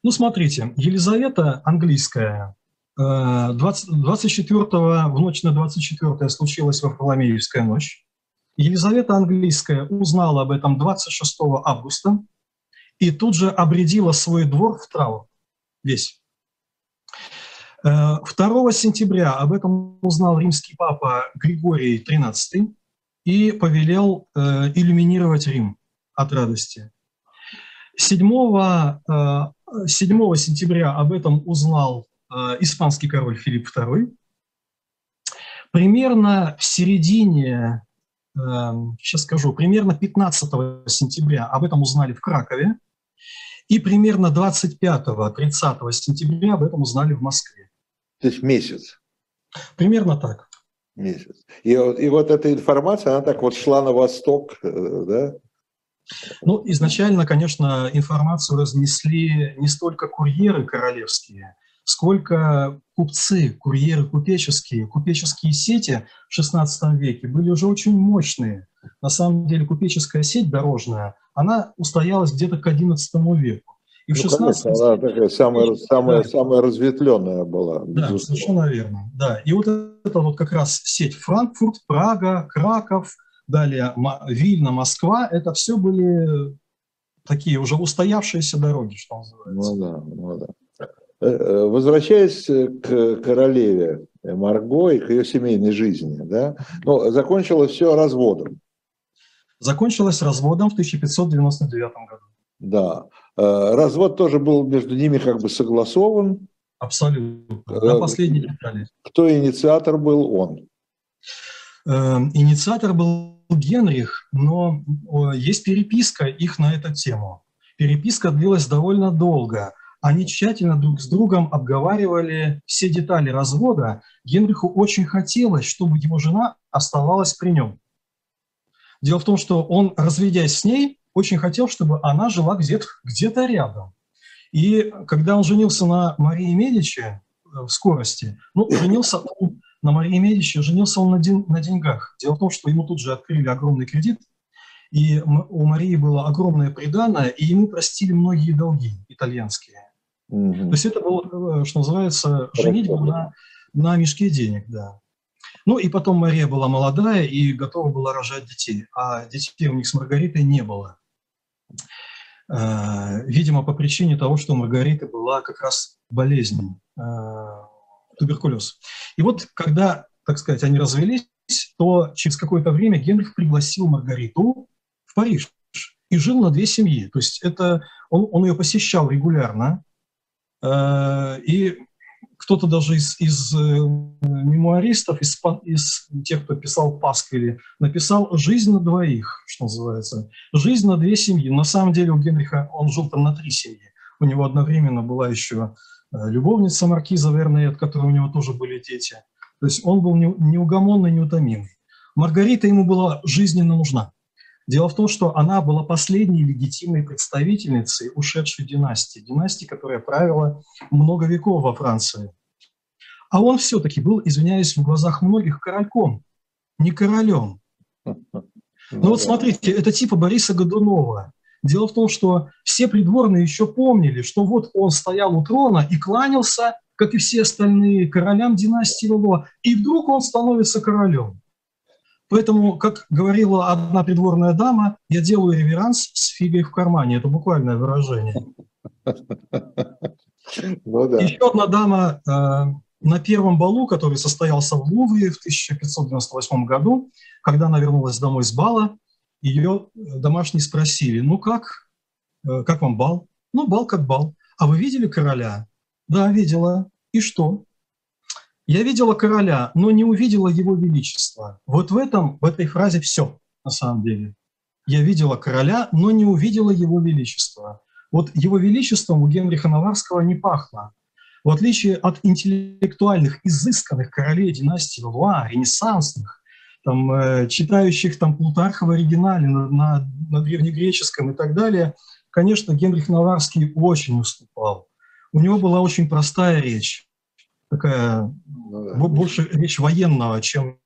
[SPEAKER 2] Ну, смотрите, Елизавета английская, 20, 24 в ночь на 24 случилась Варфоломеевская ночь. Елизавета английская узнала об этом 26 августа и тут же обредила свой двор в траур весь. 2 э, сентября об этом узнал римский папа Григорий XIII и повелел э, иллюминировать Рим от радости. 7 7 сентября об этом узнал э, испанский король Филипп II. Примерно в середине, э, сейчас скажу, примерно 15 сентября об этом узнали в Кракове, и примерно 25-30 сентября об этом узнали в Москве.
[SPEAKER 1] То есть месяц?
[SPEAKER 2] Примерно так.
[SPEAKER 1] Месяц. И, и вот эта информация, она так вот шла на восток, э, да?
[SPEAKER 2] Ну, изначально, конечно, информацию разнесли не столько курьеры королевские, сколько купцы, курьеры купеческие. Купеческие сети в XVI веке были уже очень мощные. На самом деле купеческая сеть дорожная, она устоялась где-то к XI веку.
[SPEAKER 1] И в 16 ну, она такая самая, самая, да. самая разветвленная была.
[SPEAKER 2] Да, совершенно верно. Да. И вот это вот как раз сеть Франкфурт, Прага, Краков, далее Вильна, Москва, это все были такие уже устоявшиеся дороги, что называется.
[SPEAKER 1] Ну да, ну да. Э, э, возвращаясь к королеве Марго и к ее семейной жизни, да, ну, закончилось все разводом.
[SPEAKER 2] Закончилось разводом в 1599 году.
[SPEAKER 1] Да. Э, развод тоже был между ними как бы согласован.
[SPEAKER 2] Абсолютно. До последней детали.
[SPEAKER 1] Кто инициатор был? Он.
[SPEAKER 2] Инициатор был Генрих, но есть переписка их на эту тему. Переписка длилась довольно долго. Они тщательно друг с другом обговаривали все детали развода. Генриху очень хотелось, чтобы его жена оставалась при нем. Дело в том, что он, разведясь с ней, очень хотел, чтобы она жила где-то где рядом. И когда он женился на Марии Медичи э, в скорости, ну, женился он на Марии Медичи женился он на, ден, на деньгах. Дело в том, что ему тут же открыли огромный кредит, и у Марии было огромное преданное, и ему простили многие долги итальянские. Угу. То есть это было, что называется, женитьба на, на мешке денег, да. Ну и потом Мария была молодая и готова была рожать детей, а детей у них с Маргаритой не было. Э, видимо, по причине того, что у Маргариты была как раз болезнь, э, туберкулез. И вот когда, так сказать, они развелись, то через какое-то время Генрих пригласил Маргариту в Париж и жил на две семьи. То есть это он, он ее посещал регулярно, э, и кто-то даже из, из э, мемуаристов, из, из тех, кто писал Пасквили, написал «Жизнь на двоих», что называется. «Жизнь на две семьи». На самом деле у Генриха он жил там на три семьи. У него одновременно была еще э, любовница маркиза Верней, от которой у него тоже были дети. То есть он был неугомонный, неутомимый. Маргарита ему была жизненно нужна. Дело в том, что она была последней легитимной представительницей ушедшей династии, династии, которая правила много веков во Франции. А он все-таки был, извиняюсь, в глазах многих корольком, не королем. Ну вот смотрите, это типа Бориса Годунова. Дело в том, что все придворные еще помнили, что вот он стоял у трона и кланялся, как и все остальные, королям династии Валуа, и вдруг он становится королем. Поэтому, как говорила одна придворная дама, я делаю реверанс с фигой в кармане. Это буквальное выражение. Ну, да. Еще одна дама э, на первом балу, который состоялся в Лувре в 1598 году, когда она вернулась домой с бала, ее домашние спросили, ну как, э, как вам бал? Ну, бал как бал. А вы видели короля? Да, видела. И что? Я видела короля, но не увидела его величества. Вот в этом, в этой фразе все, на самом деле. Я видела короля, но не увидела его величества. Вот его величеством у Генриха Наварского не пахло. В отличие от интеллектуальных, изысканных королей династии Луа, ренессансных, там, э, читающих там Плутарха в оригинале на, на, на древнегреческом и так далее, конечно, Генрих Наварский очень уступал. У него была очень простая речь такая ну, больше речь военного, чем,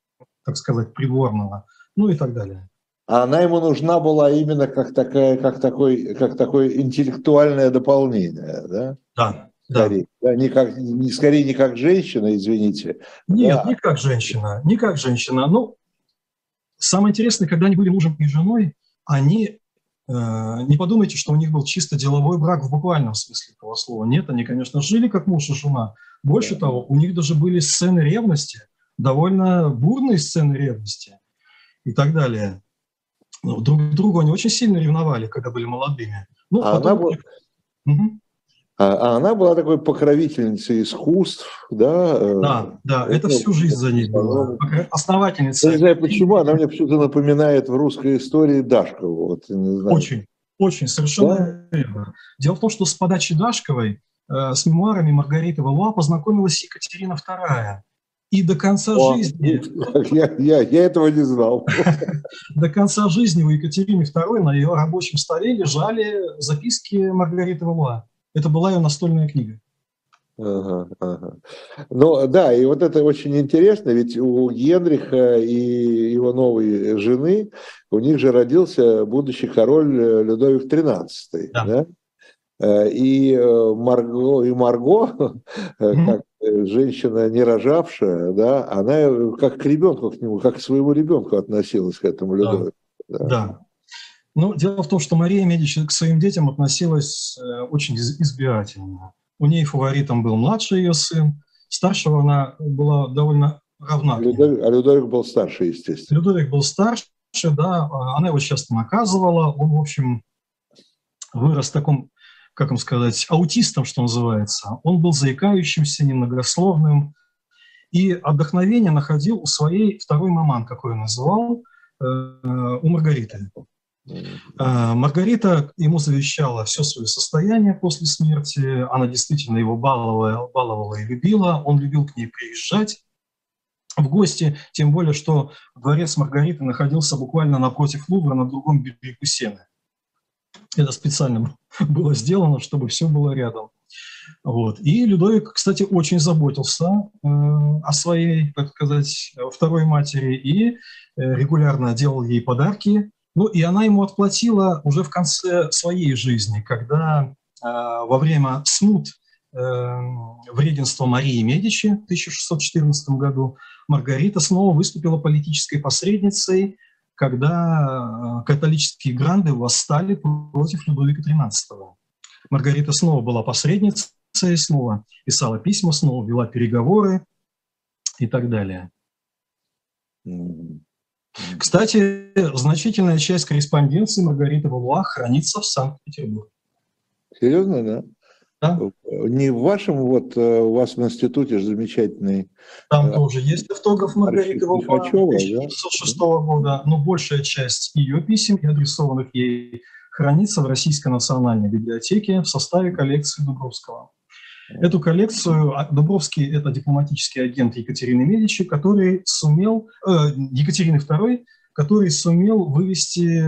[SPEAKER 2] так сказать, придворного, ну и так далее.
[SPEAKER 1] А она ему нужна была именно как такая, как такой, как такое интеллектуальное дополнение, да?
[SPEAKER 2] Да.
[SPEAKER 1] Скорее, да. Да, не как, не, скорее не как женщина, извините.
[SPEAKER 2] Нет, да. не как женщина, не как женщина. Ну, самое интересное, когда они были мужем и женой, они не подумайте, что у них был чисто деловой брак в буквальном смысле этого слова. Нет, они, конечно, жили как муж и жена. Больше того, у них даже были сцены ревности, довольно бурные сцены ревности и так далее. Ну, друг другу они очень сильно ревновали, когда были молодыми. Ну,
[SPEAKER 1] а потом... она была... Угу. А, а она была такой покровительницей искусств, да?
[SPEAKER 2] Э, да, да, это, это всю жизнь за ней было. Основательница.
[SPEAKER 1] Я не знаю почему, она мне почему-то напоминает в русской истории Дашкову. Вот,
[SPEAKER 2] не знаю. Очень, очень, совершенно да? верно. Дело в том, что с подачи Дашковой э, с мемуарами Маргариты Валуа познакомилась Екатерина II. И до конца О, жизни...
[SPEAKER 1] Я, я, я этого не знал.
[SPEAKER 2] До конца жизни у Екатерины II на ее рабочем столе лежали записки Маргариты Валуа. Это была ее настольная книга.
[SPEAKER 1] Ага, ага. Ну да, и вот это очень интересно, ведь у Генриха и его новой жены, у них же родился будущий король э, Людовик XIII. Да. Да? Э, и э, Марго, и Марго mm-hmm. как женщина не рожавшая, да, она как к ребенку к нему, как к своему ребенку относилась к этому Людовику.
[SPEAKER 2] Да. Да. да. Ну, дело в том, что Мария Медичи к своим детям относилась э, очень избирательно. У ней фаворитом был младший ее сын, старшего она была довольно равна.
[SPEAKER 1] Людовик, а Людовик был старше, естественно.
[SPEAKER 2] Людовик был старше, да, она его часто наказывала, он, в общем, вырос таком, как вам сказать, аутистом, что называется. Он был заикающимся, немногословным, и отдохновение находил у своей второй маман, какой он называл, э, у Маргариты. А, Маргарита ему завещала все свое состояние после смерти. Она действительно его баловала, баловала и любила. Он любил к ней приезжать в гости, тем более, что дворец Маргариты находился буквально напротив Лувра на другом берегу Сены. Это специально было сделано, чтобы все было рядом. Вот. И Людовик, кстати, очень заботился э, о своей, так сказать, второй матери и э, регулярно делал ей подарки, ну и она ему отплатила уже в конце своей жизни, когда э, во время смут в регенство Марии Медичи в 1614 году, Маргарита снова выступила политической посредницей, когда католические гранды восстали против Людовика XIII. Маргарита снова была посредницей, снова писала письма, снова вела переговоры и так далее. Кстати, значительная часть корреспонденции Маргариты Валуа хранится в Санкт-Петербурге.
[SPEAKER 1] Серьезно, да? Да. Не в вашем, вот э, у вас в институте же замечательный...
[SPEAKER 2] Там э, тоже есть автограф Маргариты Валуа 1906 да? года, но большая часть ее писем адресованных ей хранится в Российской национальной библиотеке в составе коллекции Дубровского. Эту коллекцию а, Дубровский – это дипломатический агент Екатерины Медичи, который сумел, э, Екатерины II, который сумел вывести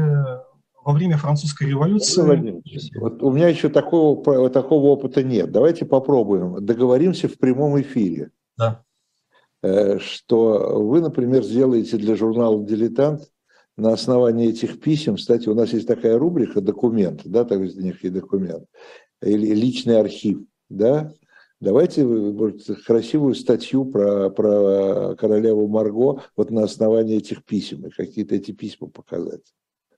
[SPEAKER 2] во время французской революции.
[SPEAKER 1] Вот у меня еще такого, такого опыта нет. Давайте попробуем. Договоримся в прямом эфире.
[SPEAKER 2] Да.
[SPEAKER 1] Э, что вы, например, сделаете для журнала «Дилетант» на основании этих писем, кстати, у нас есть такая рубрика «Документы», да, так из них и документ, или личный архив да, давайте может, красивую статью про, про королеву Марго вот на основании этих писем, и какие-то эти письма показать.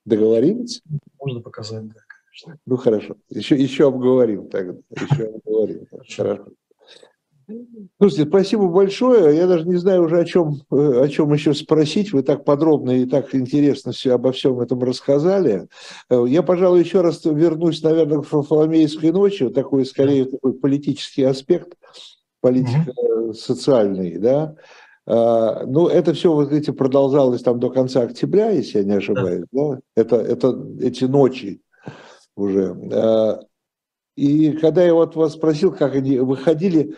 [SPEAKER 1] Договорились?
[SPEAKER 2] Можно показать, да, конечно.
[SPEAKER 1] Ну, хорошо. Еще, еще обговорим тогда. Еще обговорим. Хорошо. Слушайте, спасибо большое. Я даже не знаю уже, о чем, о чем еще спросить. Вы так подробно и так интересно все обо всем этом рассказали. Я, пожалуй, еще раз вернусь, наверное, к Фоломейской ночи. Такой, скорее, такой политический аспект, политико-социальный, да. А, ну, это все, вот эти продолжалось там до конца октября, если я не ошибаюсь, да? Это, это эти ночи уже. А, и когда я вот вас спросил, как они выходили,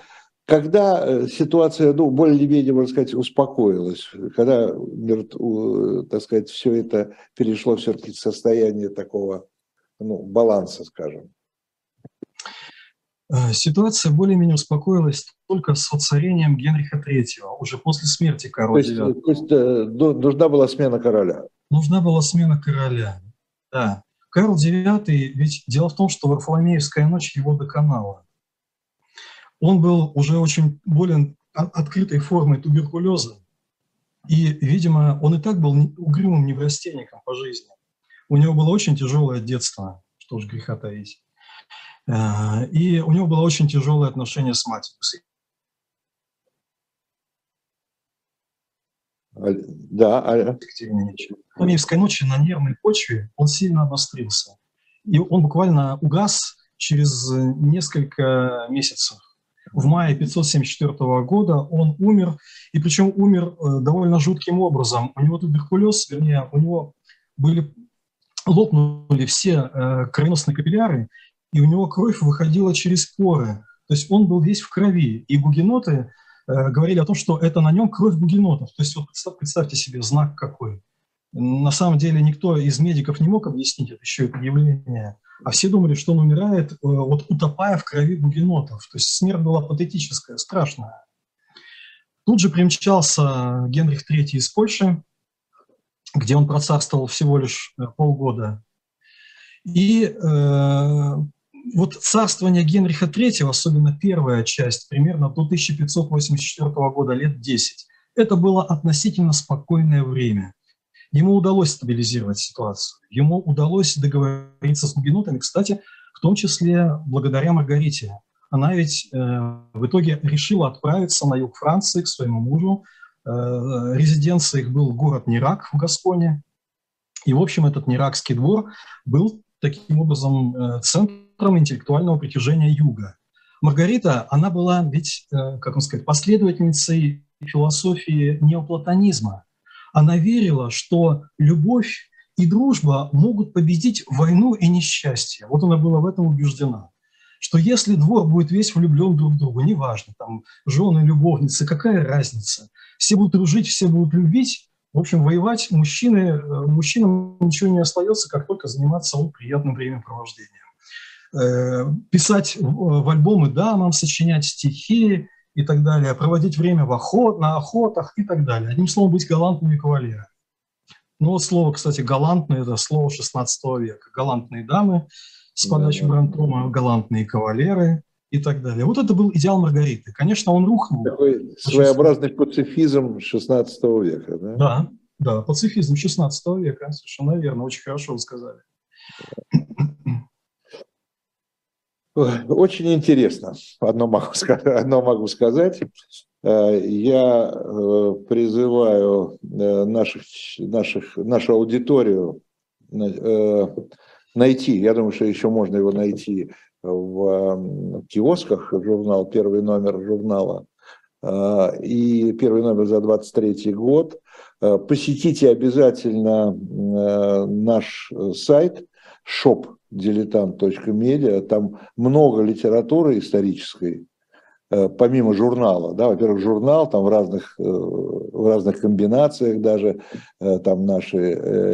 [SPEAKER 1] когда э, ситуация, ну, более-менее, можно сказать, успокоилась, когда, так сказать, все это перешло все-таки в состояние такого, ну, баланса, скажем?
[SPEAKER 2] Э, ситуация более-менее успокоилась только с воцарением Генриха III, уже после смерти Карла
[SPEAKER 1] то есть, IX. То есть э, нужна была смена короля?
[SPEAKER 2] Нужна была смена короля, да. Карл IX, ведь дело в том, что Варфоломеевская ночь его доконала он был уже очень болен открытой формой туберкулеза. И, видимо, он и так был угрюмым неврастенником по жизни. У него было очень тяжелое детство, что уж греха таить. Э, и у него было очень тяжелое отношение с матерью.
[SPEAKER 1] Да, а...
[SPEAKER 2] В Киевской ночи на нервной почве он сильно обострился. И он буквально угас через несколько месяцев в мае 574 года он умер, и причем умер э, довольно жутким образом. У него туберкулез, вернее, у него были лопнули все э, кровеносные капилляры, и у него кровь выходила через поры. То есть он был весь в крови. И гугеноты э, говорили о том, что это на нем кровь гугенотов. То есть вот представьте себе знак какой. На самом деле никто из медиков не мог объяснить это еще это явление а все думали, что он умирает, э, вот утопая в крови бугенотов. То есть смерть была патетическая, страшная. Тут же примчался Генрих III из Польши, где он процарствовал всего лишь э, полгода. И э, вот царствование Генриха III, особенно первая часть, примерно до 1584 года, лет 10, это было относительно спокойное время. Ему удалось стабилизировать ситуацию, ему удалось договориться с гугенотами, кстати, в том числе благодаря Маргарите. Она ведь э, в итоге решила отправиться на юг Франции к своему мужу. Э, резиденция их был город Нирак в Гасконе. И, в общем, этот Ниракский двор был таким образом э, центром интеллектуального притяжения юга. Маргарита, она была ведь, э, как вам сказать, последовательницей философии неоплатонизма. Она верила, что любовь и дружба могут победить войну и несчастье. Вот она была в этом убеждена. Что если двор будет весь влюблен друг в друга, неважно, там, жены, любовницы, какая разница, все будут дружить, все будут любить, в общем, воевать мужчины, э, мужчинам ничего не остается, как только заниматься вот приятным времяпровождением. Э, писать в альбомы дамам, сочинять стихи, и так далее, проводить время в охот, на охотах и так далее. Одним словом, быть галантными кавалерами. Ну вот слово, кстати, галантные – это слово 16 века. Галантные дамы с подачи Брантома, галантные кавалеры и так далее. Вот это был идеал Маргариты. Конечно, он рухнул.
[SPEAKER 1] Такой своеобразный пацифизм 16 века, да?
[SPEAKER 2] Да, да, пацифизм 16 века, совершенно верно, очень хорошо вы сказали.
[SPEAKER 1] Очень интересно, одно могу, одно могу сказать. Э, я э, призываю э, наших, наших, нашу аудиторию найти, я думаю, что еще можно его найти в киосках, журнал, первый номер журнала, и первый номер за 23 год. Посетите обязательно наш сайт shop.diletant.media, там много литературы исторической, Э, помимо журнала, да, во-первых, журнал там в разных, э, в разных комбинациях даже, э, там наши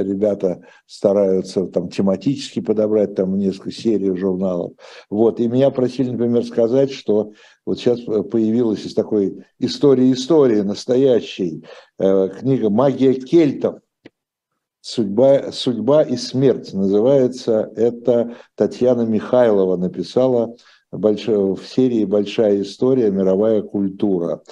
[SPEAKER 1] ребята стараются там тематически подобрать там несколько серий журналов. Вот, и меня просили, например, сказать, что вот сейчас появилась из такой истории истории настоящей книга «Магия кельтов», Судьба, судьба и смерть называется. Это Татьяна Михайлова написала в серии «Большая история. Мировая культура».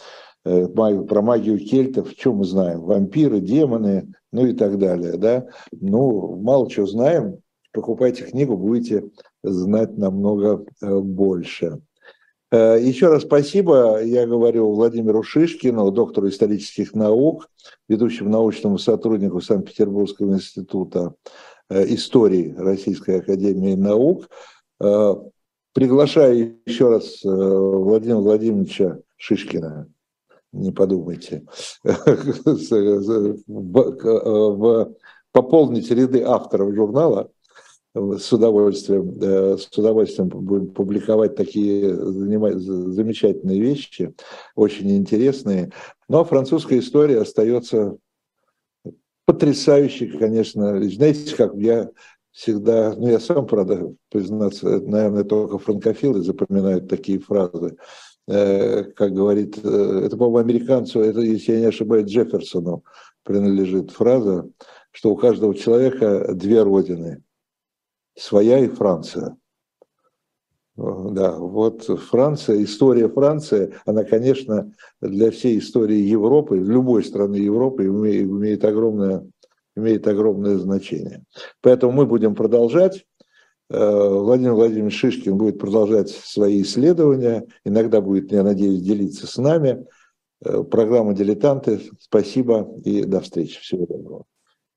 [SPEAKER 1] Э, про магию кельтов, что мы знаем? Вампиры, демоны, ну и так далее. Да? Ну, мало чего знаем. Покупайте книгу, будете знать намного э, больше. Э, еще раз спасибо, я говорю Владимиру Шишкину, доктору исторических наук, ведущему научному сотруднику Санкт-Петербургского института истории Российской академии наук. Приглашаю еще раз э, Владимира Владимировича Шишкина, не подумайте, пополнить ряды авторов журнала с удовольствием, э, с удовольствием будем публиковать такие замечательные вещи, очень интересные. Но французская история остается потрясающей, конечно. Знаете, как я всегда, ну я сам, правда, признаться, наверное, только франкофилы запоминают такие фразы. Э, как говорит, э, это, по-моему, американцу, это, если я не ошибаюсь, Джефферсону принадлежит фраза, что у каждого человека две родины, своя и Франция. Да, вот Франция, история Франции, она, конечно, для всей истории Европы, любой страны Европы имеет, имеет огромное имеет огромное значение. Поэтому мы будем продолжать. Э, Владимир Владимирович Шишкин будет продолжать свои исследования. Иногда будет, я надеюсь, делиться с нами. Э, программа «Дилетанты». Спасибо и до встречи. Всего доброго.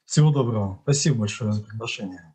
[SPEAKER 2] Всего доброго. Спасибо большое за приглашение.